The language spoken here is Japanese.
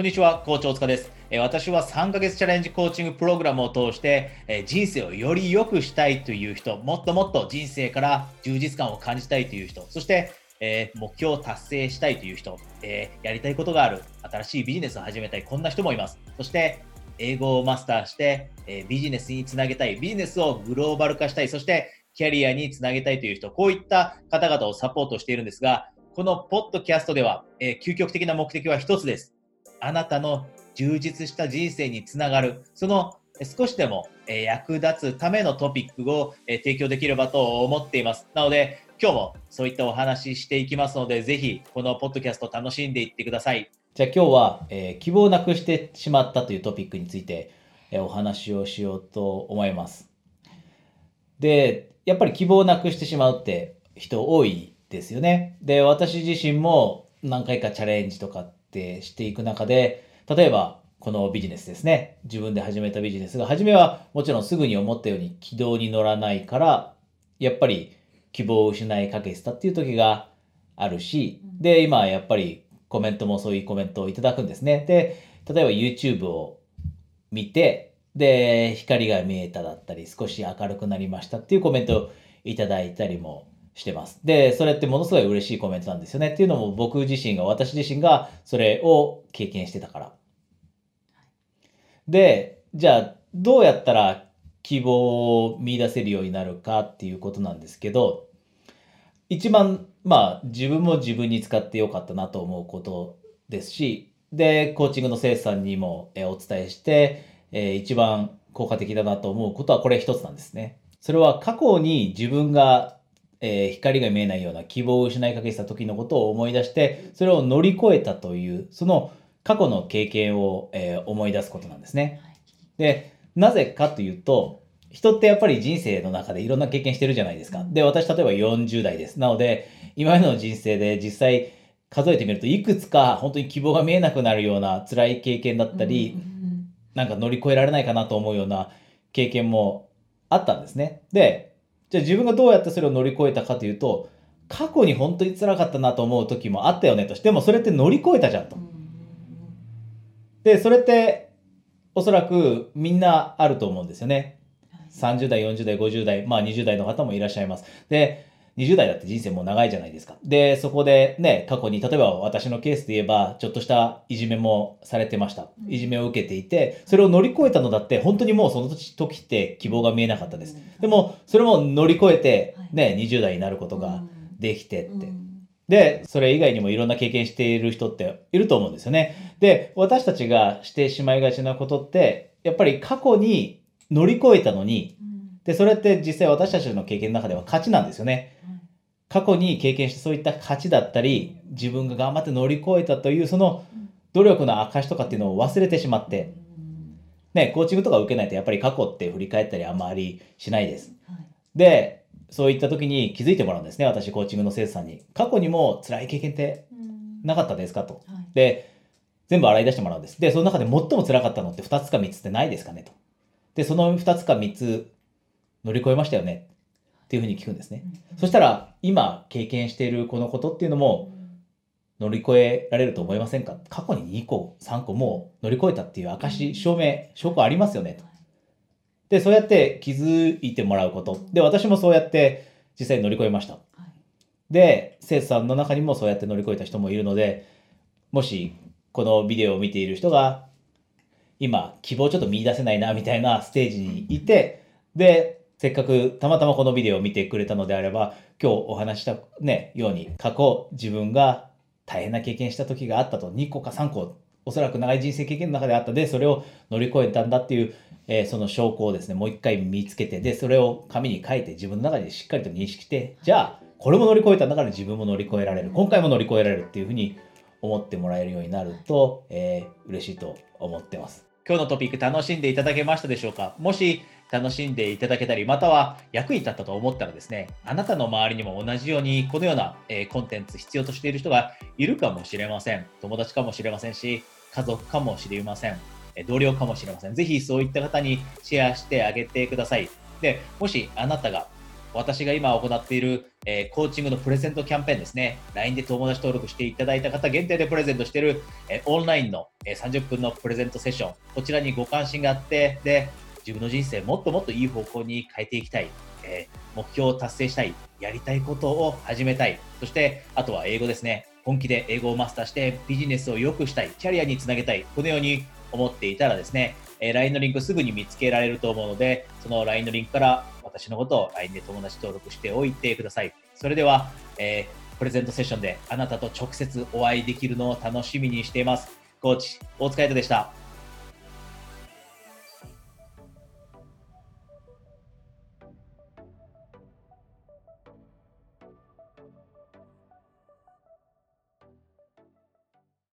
こんにちは、コーチ大塚です。私は3ヶ月チャレンジコーチングプログラムを通して、人生をより良くしたいという人、もっともっと人生から充実感を感じたいという人、そして、え目標を達成したいという人、えやりたいことがある、新しいビジネスを始めたい、こんな人もいます。そして、英語をマスターして、えビジネスにつなげたい、ビジネスをグローバル化したい、そしてキャリアにつなげたいという人、こういった方々をサポートしているんですが、このポッドキャストでは、え究極的な目的は一つです。あなたの充実した人生につながる、そのえ少しでもえ役立つためのトピックをえ提供できればと思っています。なので、今日もそういったお話ししていきますので、ぜひこのポッドキャスト楽しんでいってください。じゃあ今日は、えー希望をなくしてしまったというトピックについて、えーお話をしようと思います。で、やっぱり希望をなくしてしまうって人多いですよね。で、私自身も何回かチャレンジとかってしていく中で、例えばこのビジネスですね。自分で始めたビジネスが、初めはもちろんすぐに思ったように軌道に乗らないから、やっぱり希望を失いかけてたっていう時があるし、で、今やっぱりコメントもそういうコメントをいただくんですね。で、例えば YouTube を見て、で、光が見えただったり、少し明るくなりましたっていうコメントをいただいたりもしてます。で、それってものすごい嬉しいコメントなんですよね。っていうのも僕自身が、私自身がそれを経験してたから。で、じゃあ、どうやったら希望を見出せるようになるかっていうことなんですけど、一番、まあ、自分も自分に使ってよかったなと思うことですし、で、コーチングの生徒さんにもお伝えして、えー一番効果的だなと思うことはこれ一つなんですね。それは過去に自分が、えー光が見えないような希望を失いかけてた時のことを思い出して、それを乗り越えたという、その過去の経験を、えー思い出すことなんですね。で、なぜかというと、人ってやっぱり人生の中でいろんな経験してるじゃないですか。で、私例えば40代です。なので、今までの人生で実際数えてみるといくつか本当に希望が見えなくなるような辛い経験だったり、なんか乗り越えられないかなと思うような経験もあったんですね。で、じゃあ自分がどうやってそれを乗り越えたかというと、過去に本当に辛かったなと思う時もあったよねと。でもそれって乗り越えたじゃんと。で、それっておそらくみんなあると思うんですよね。30代、40代、50代、まあ20代の方もいらっしゃいます。で、20代だって人生もう長いじゃないですか。で、そこでね、過去に、例えば私のケースで言えば、ちょっとしたいじめもされてました。いじめを受けていて、それを乗り越えたのだって、本当にもうその時って希望が見えなかったです。でも、それも乗り越えて、ね、20代になることができてって。で、それ以外にもいろんな経験している人っていると思うんですよね。で、私たちがしてしまいがちなことって、やっぱり過去に乗り越えたのに、で、それって実際私たちの経験の中では勝ちなんですよね。過去に経験したそういった勝ちだったり、自分が頑張って乗り越えたという、その努力の証とかっていうのを忘れてしまって、ね、コーチングとか受けないとやっぱり過去って振り返ったりあんまりしないです。で、そういった時に気づいてもらうんですね、私コーチングの生徒さんに。過去にも辛い経験ってなかったですかと。で、全部洗い出してもらうんです。で、その中で最も辛かったのって2つか3つってないですかねと。で、その2つか3つ乗り越えましたよねっていうふうに聞くんですね。そしたら、今経験しているこのことっていうのも乗り越えられると思いませんか？過去に2個、3個もう乗り越えたっていう証、証明、証拠ありますよねと。で、そうやって気づいてもらうこと。で、私もそうやって実際に乗り越えました。で、生徒さんの中にもそうやって乗り越えた人もいるので、もしこのビデオを見ている人が、今、希望ちょっと見出せないな、みたいなステージにいて、で、せっかくたまたまこのビデオを見てくれたのであれば、今日お話したね、ように、過去自分が大変な経験した時があったと、2個か3個、おそらく長い人生経験の中であったで、それを乗り越えたんだっていう、えーその証拠をですね、もう一回見つけて、で、それを紙に書いて自分の中でしっかりと認識して、じゃあ、これも乗り越えたんだから自分も乗り越えられる。今回も乗り越えられるっていうふうに思ってもらえるようになると、えー嬉しいと思ってます。今日のトピック楽しんでいただけましたでしょうか？もし楽しんでいただけたり、または役に立ったと思ったらですね、あなたの周りにも同じようにこのような、えコンテンツ必要としている人がいるかもしれません。友達かもしれませんし、家族かもしれません。同僚かもしれません。ぜひそういった方にシェアしてあげてください。で、もしあなたが私が今行っている、えーコーチングのプレゼントキャンペーンですね。LINE で友達登録していただいた方限定でプレゼントしている、えーオンラインの、えー30分のプレゼントセッション。こちらにご関心があって、で、自分の人生もっともっといい方向に変えていきたい。えー目標を達成したい。やりたいことを始めたい。そして、あとは英語ですね。本気で英語をマスターしてビジネスを良くしたい。キャリアにつなげたい。このように思っていたらですね、えー LINE のリンクすぐに見つけられると思うので、その LINE のリンクから私のことを LINE で友達登録しておいてください。それでは、えープレゼントセッションであなたと直接お会いできるのを楽しみにしています。コーチ、大塚海人でした。